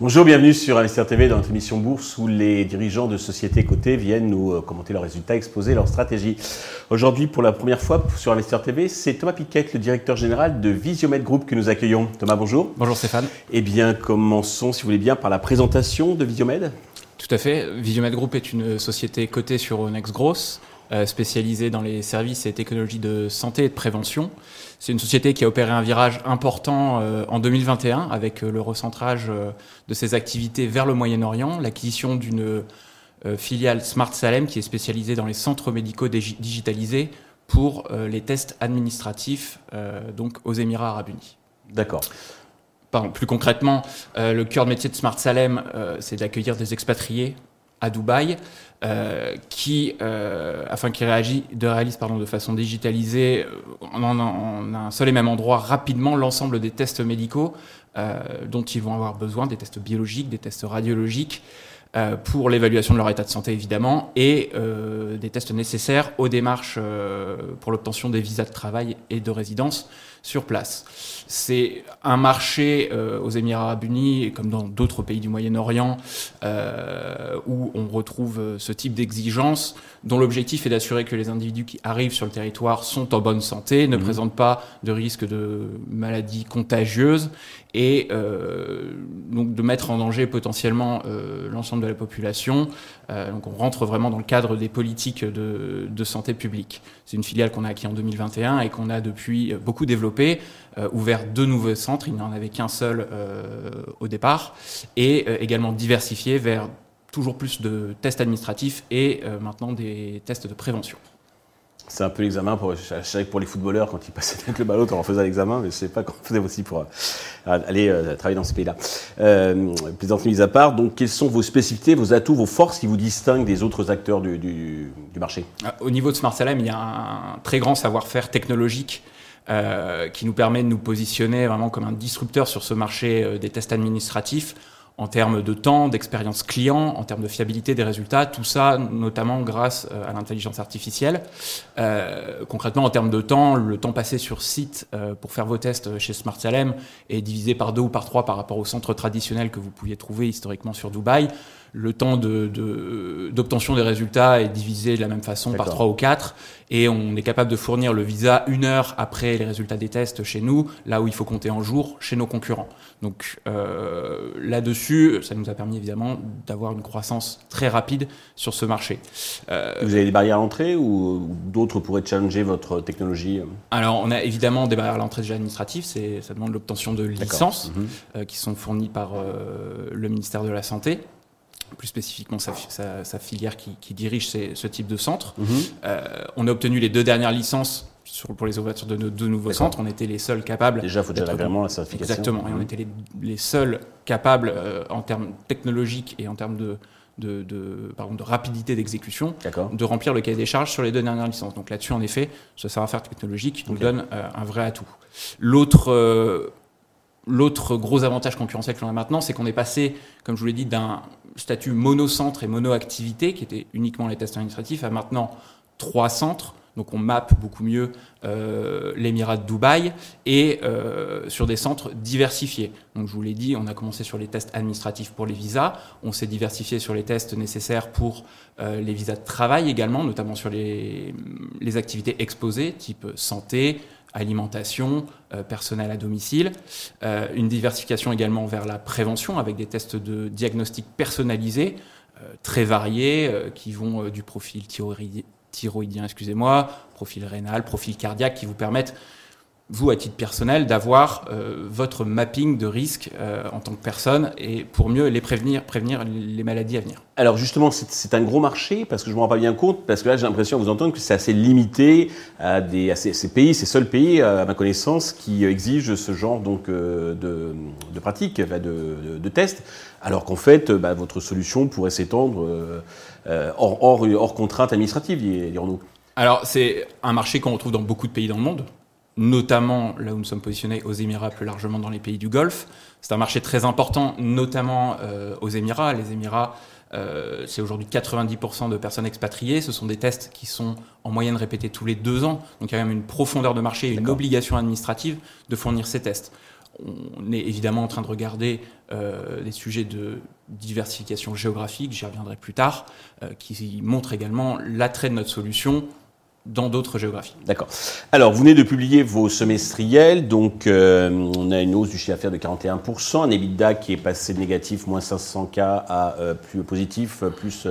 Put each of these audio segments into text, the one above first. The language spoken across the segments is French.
Bonjour, bienvenue sur Investir TV dans notre émission Bourse où les dirigeants de sociétés cotées viennent nous euh, commenter leurs résultats, exposer leurs stratégies. Aujourd'hui, pour la première fois sur Investir TV, c'est Thomas Piquet, le directeur général de Visiomed Group que nous accueillons. Thomas, bonjour. Bonjour Stéphane. Eh bien, commençons, si vous voulez bien, par la présentation de Visiomed. Tout à fait. Visiomed Group est une société cotée sur Next Growth, euh, spécialisée dans les services et technologies de santé et de prévention. C'est une société qui a opéré un virage important euh, en 2021 avec euh, le recentrage de ses activités vers le Moyen-Orient, l'acquisition d'une filiale Smart Salem qui est spécialisée dans les centres médicaux digitalisés pour les tests administratifs donc aux Émirats arabes unis. D'accord. Plus concrètement, le cœur de métier de Smart Salem, c'est d'accueillir des expatriés à Dubaï, euh, qui, euh, afin qu'ils réalisent de façon digitalisée, euh, en, un seul et même endroit, rapidement l'ensemble des tests médicaux euh, dont ils vont avoir besoin, des tests biologiques, des tests radiologiques, euh, pour l'évaluation de leur état de santé évidemment, et euh, des tests nécessaires aux démarches pour l'obtention des visas de travail et de résidence sur place. C'est un marché euh, aux Émirats arabes unis, comme dans d'autres pays du Moyen-Orient, euh, où on retrouve euh, ce type d'exigence, dont l'objectif est d'assurer que les individus qui arrivent sur le territoire sont en bonne santé, ne mmh. présentent pas de risque de maladies contagieuses, et euh, donc de mettre en danger potentiellement l'ensemble de la population. Donc on rentre vraiment dans le cadre des politiques de, de santé publique. C'est une filiale qu'on a acquis en 2021 et qu'on a depuis beaucoup développée, euh, ouvert deux nouveaux centres, il n'y en avait qu'un seul euh, au départ, et euh, également diversifié vers toujours plus de tests administratifs et maintenant des tests de prévention. C'est un peu l'examen pour, pour les footballeurs quand ils passaient avec le ballon, on faisait l'examen, mais je ne sais pas comment on faisait aussi pour aller travailler dans ce pays-là. Euh, plaisanterie mise à part, donc quelles sont vos spécificités, vos atouts, vos forces qui vous distinguent des autres acteurs du, du, du marché? Au niveau de Smart Salem, il y a un très grand savoir-faire technologique euh, qui nous permet de nous positionner vraiment comme un disrupteur sur ce marché euh, des tests administratifs en termes de temps, d'expérience client, en termes de fiabilité des résultats, tout ça notamment grâce euh, à l'intelligence artificielle. Euh, concrètement, en termes de temps, le temps passé sur site pour faire vos tests chez Smart Salem est divisé par deux ou par trois par rapport au centre traditionnel que vous pouviez trouver historiquement sur Dubaï le temps d'obtention de, des résultats est divisé de la même façon par 3 ou 4 et on est capable de fournir le visa une heure après les résultats des tests chez nous, là où il faut compter en jours chez nos concurrents. Donc euh, là-dessus, ça nous a permis évidemment d'avoir une croissance très rapide sur ce marché. Euh, Vous avez des barrières à l'entrée ou, d'autres pourraient challenger votre technologie? Alors on a évidemment des barrières à l'entrée déjà administratives, ça demande l'obtention de licences mhm. euh, qui sont fournies par le ministère de la Santé plus spécifiquement sa, sa, sa filière qui, qui dirige ces, ce type de centre. -hmm. euh, on a obtenu les deux dernières licences sur, pour les ouvertures de nos deux nouveaux centres. On était les seuls capables. Déjà, il faut déjà l'agrément, la certification. Exactement. Et on mhm. était les, les seuls capables, euh, en termes technologiques et en termes de, de, de, pardon, de rapidité d'exécution, de remplir le cahier des charges sur les deux dernières licences. Donc là-dessus, en effet, ce savoir-faire technologique nous okay. donne euh, un vrai atout. L'autre euh, L'autre gros avantage concurrentiel que l'on a maintenant, c'est qu'on est passé, comme je vous l'ai dit, d'un statut monocentre et monoactivité, qui était uniquement les tests administratifs, à maintenant trois centres. Donc on mappe beaucoup mieux euh, l'émirat de Dubaï et euh, sur des centres diversifiés. Donc je vous l'ai dit, on a commencé sur les tests administratifs pour les visas, on s'est diversifié sur les tests nécessaires pour euh, les visas de travail également, notamment sur les, les activités exposées, type santé, alimentation, euh, personnel à domicile, euh, une diversification également vers la prévention avec des tests de diagnostic personnalisés euh, très variés qui vont du profil thyroïdien, thyroïdien excusez-moi, profil rénal, profil cardiaque qui vous permettent vous, à titre personnel, d'avoir euh, votre mapping de risque euh, en tant que personne et pour mieux les prévenir, prévenir les maladies à venir. Alors justement, c'est un gros marché parce que je ne me rends pas bien compte, parce que là j'ai l'impression à vous entendre que c'est assez limité à, des, à ces, ces, pays, ces seuls pays, à ma connaissance, qui exigent ce genre donc, euh, de, de pratiques, de, de, de, tests, alors qu'en fait, bah, votre solution pourrait s'étendre euh, hors, hors, hors contrainte administrative, dirons-nous. Alors c'est un marché qu'on retrouve dans beaucoup de pays dans le monde notamment là où nous sommes positionnés aux Émirats, plus largement dans les pays du Golfe. C'est un marché très important, notamment euh, aux Émirats. Les Émirats Euh, c'est aujourd'hui 90% de personnes expatriées. Ce sont des tests qui sont en moyenne répétés tous les deux ans. Donc il y a même une profondeur de marché et une obligation administrative de fournir ces tests. On est évidemment en train de regarder euh, des sujets de diversification géographique, j'y reviendrai plus tard, qui montrent également l'attrait de notre solution dans d'autres géographies. D'accord. Alors, vous venez de publier vos semestriels, donc euh, on a une hausse du chiffre d'affaires de 41%, un EBITDA qui est passé de négatif, moins 500K, à euh, plus positif, euh, plus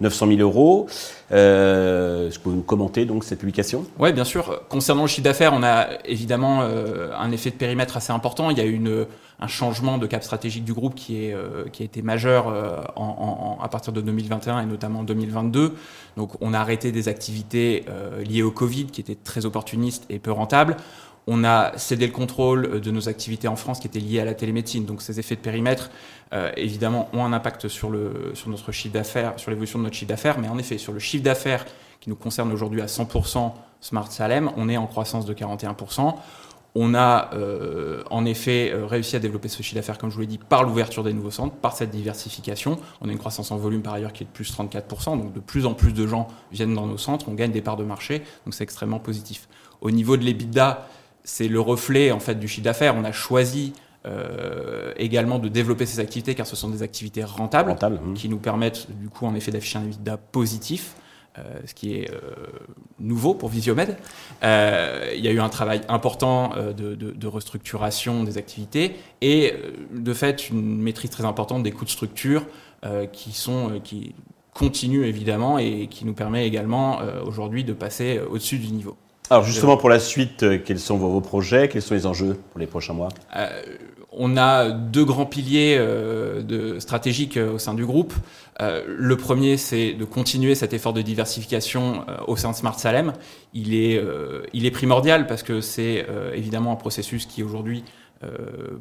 900 000 euros. Est-ce que vous nous commenter donc cette publication? Oui, bien sûr. Concernant le chiffre d'affaires, on a évidemment un effet de périmètre assez important. Il y a une un changement de cap stratégique du groupe qui, est, euh, qui a été majeur euh, en, à partir de 2021 et notamment en 2022. Donc on a arrêté des activités euh, liées au Covid qui étaient très opportunistes et peu rentables. On a cédé le contrôle de nos activités en France qui étaient liées à la télémédecine. Donc ces effets de périmètre, évidemment, ont un impact sur, le, sur notre chiffre d'affaires, sur l'évolution de notre chiffre d'affaires. Mais en effet, sur le chiffre d'affaires qui nous concerne aujourd'hui à 100% Smart Salem, on est en croissance de 41%. On a euh, en effet euh, réussi à développer ce chiffre d'affaires, comme je vous l'ai dit, par l'ouverture des nouveaux centres, par cette diversification. On a une croissance en volume par ailleurs qui est de plus 34%, donc de plus en plus de gens viennent dans nos centres, on gagne des parts de marché, donc c'est extrêmement positif. Au niveau de l'EBITDA, c'est le reflet en fait du chiffre d'affaires. On a choisi euh, également de développer ces activités car ce sont des activités rentables, mmh. qui nous permettent du coup en effet d'afficher un EBITDA positif. Euh, ce qui est euh, nouveau pour Visiomed. Euh, il y a eu un travail important de, restructuration des activités et de fait une maîtrise très importante des coûts de structure qui sont qui continuent évidemment et qui nous permet également aujourd'hui de passer au-dessus du niveau. Alors justement pour la suite, quels sont vos, projets? Quels sont les enjeux pour les prochains mois? On a deux grands piliers de, stratégiques au sein du groupe. Euh, le premier, c'est de continuer cet effort de diversification euh, au sein de Smart Salem. Euh, il est primordial parce que c'est évidemment un processus qui aujourd'hui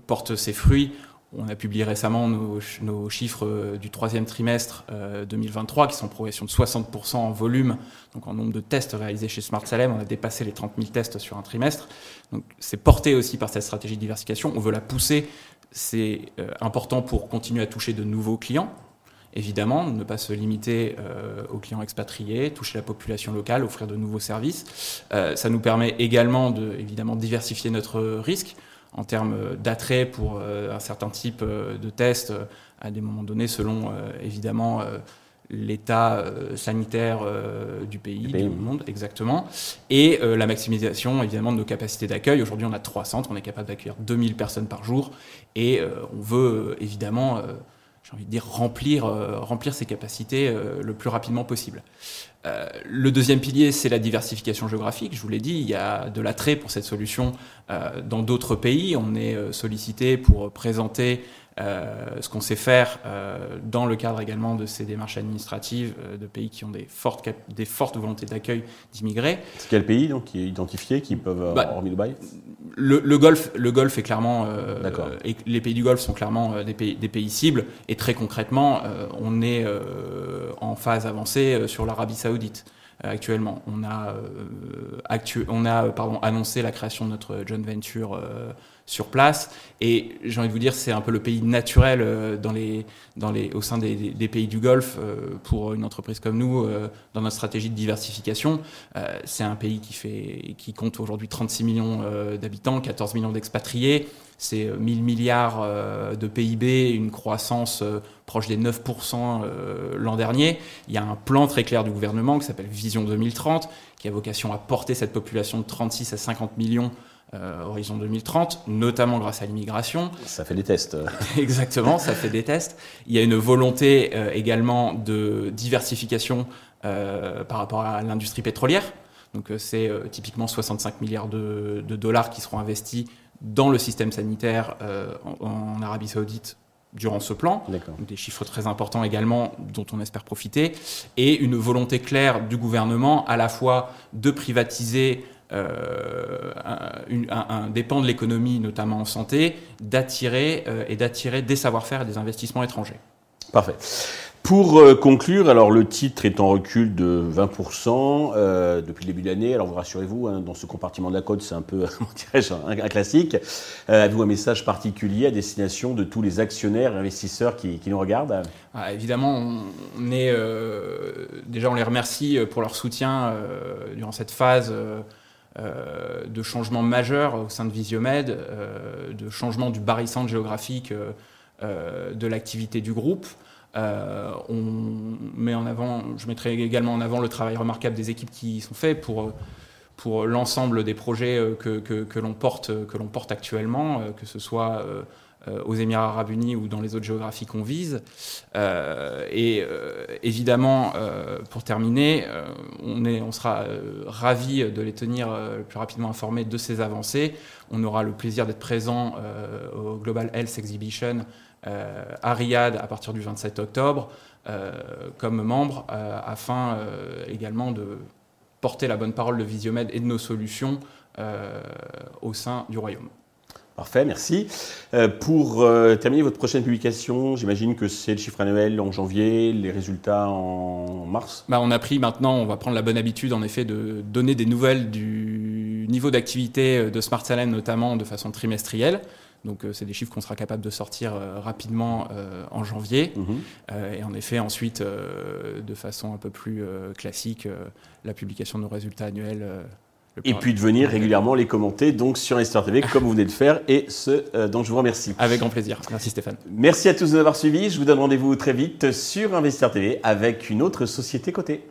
porte ses fruits. On a publié récemment nos, chiffres du troisième trimestre 2023 qui sont en progression de 60% en volume, donc en nombre de tests réalisés chez Smart Salem. On a dépassé les 30 000 tests sur un trimestre. Donc c'est porté aussi par cette stratégie de diversification. On veut la pousser. C'est important pour continuer à toucher de nouveaux clients évidemment, ne pas se limiter euh, aux clients expatriés, toucher la population locale, offrir de nouveaux services. Euh, ça nous permet également de diversifier notre risque en termes d'attrait pour euh, un certain type de tests à des moments donnés selon évidemment l'état sanitaire du pays, du monde, exactement, et la maximisation évidemment de nos capacités d'accueil. Aujourd'hui, on a trois centres, on est capable d'accueillir 2000 personnes par jour, et on veut évidemment j'ai envie de dire, remplir, euh, remplir ses capacités euh, le plus rapidement possible. Euh, le deuxième pilier, c'est la diversification géographique. Je vous l'ai dit, il y a de l'attrait pour cette solution dans d'autres pays. On est sollicité pour présenter euh, ce qu'on sait faire euh, dans le cadre également de ces démarches administratives euh, de pays qui ont des fortes, des fortes volontés d'accueil d'immigrés. C'est quel pays donc, qui est identifié, qui peuvent, bah, hormis Dubaï? le, le, Golfe, le Golfe est clairement, et les pays du Golfe sont clairement des pays, des pays cibles, et très concrètement, on est en phase avancée sur l'Arabie Saoudite actuellement. On a, actu on a pardon, annoncé la création de notre joint venture sur place. Et j'ai envie de vous dire, c'est un peu le pays naturel euh, dans les, dans les, au sein des, pays du Golfe euh, pour une entreprise comme nous euh, dans notre stratégie de diversification. c'est un pays qui, fait, qui compte aujourd'hui 36 millions d'habitants, 14 millions d'expatriés. C'est 1000 milliards de PIB, une croissance proche des 9% l'an dernier. Il y a un plan très clair du gouvernement qui s'appelle Vision 2030, qui a vocation à porter cette population de 36 à 50 millions euh, horizon 2030, notamment grâce à l'immigration. Ça fait des tests. Exactement, ça fait des tests. Il y a une volonté euh, également de diversification euh, par rapport à l'industrie pétrolière. Donc c'est typiquement 65 milliards de, dollars qui seront investis dans le système sanitaire en, Arabie saoudite durant ce plan. Des chiffres très importants également dont on espère profiter. Et une volonté claire du gouvernement à la fois de privatiser euh, un, dépend de l'économie, notamment en santé, d'attirer euh, et d'attirer des savoir-faire et des investissements étrangers. Parfait. Pour euh, conclure, alors le titre est en recul de 20% euh, depuis le début de l'année. Alors vous rassurez-vous, hein, dans ce compartiment de la côte, c'est un peu, un, un, classique. Euh, Avez-vous un message particulier à destination de tous les actionnaires et investisseurs qui, qui nous regardent? Ah, Évidemment, on, est déjà on les remercie pour leur soutien durant cette phase. Euh, de changement majeur au sein de Visiomed, euh, de changement du barycentre géographique euh, de l'activité du groupe. on met en avant, je mettrai également en avant le travail remarquable des équipes qui sont faits pour pour l'ensemble des projets que, que, que l'on porte, actuellement, que ce soit aux Émirats arabes unis ou dans les autres géographies qu'on vise. Euh, et euh, évidemment, pour terminer, on sera ravis de les tenir le plus rapidement informés de ces avancées. On aura le plaisir d'être présent au Global Health Exhibition à Riyad à partir du 27 octobre comme membre afin également de porter la bonne parole de Visiomed et de nos solutions au sein du royaume. Parfait, merci. Euh, pour euh, terminer votre prochaine publication, j'imagine que c'est le chiffre annuel en janvier, les résultats en mars? Bah, On a pris maintenant, on va prendre la bonne habitude en effet de donner des nouvelles du niveau d'activité de Smart Salem, notamment de façon trimestrielle. Donc euh, c'est des chiffres qu'on sera capable de sortir euh, rapidement euh, en janvier. Mhm. et en effet, ensuite, de façon un peu plus classique, la publication de nos résultats annuels et puis de venir régulièrement les commenter donc sur Investor TV comme vous venez de faire et ce euh, dont je vous remercie. Avec grand plaisir. Merci Stéphane. Merci à tous de nous avoir suivis. Je vous donne rendez-vous très vite sur Investor TV avec une autre société cotée.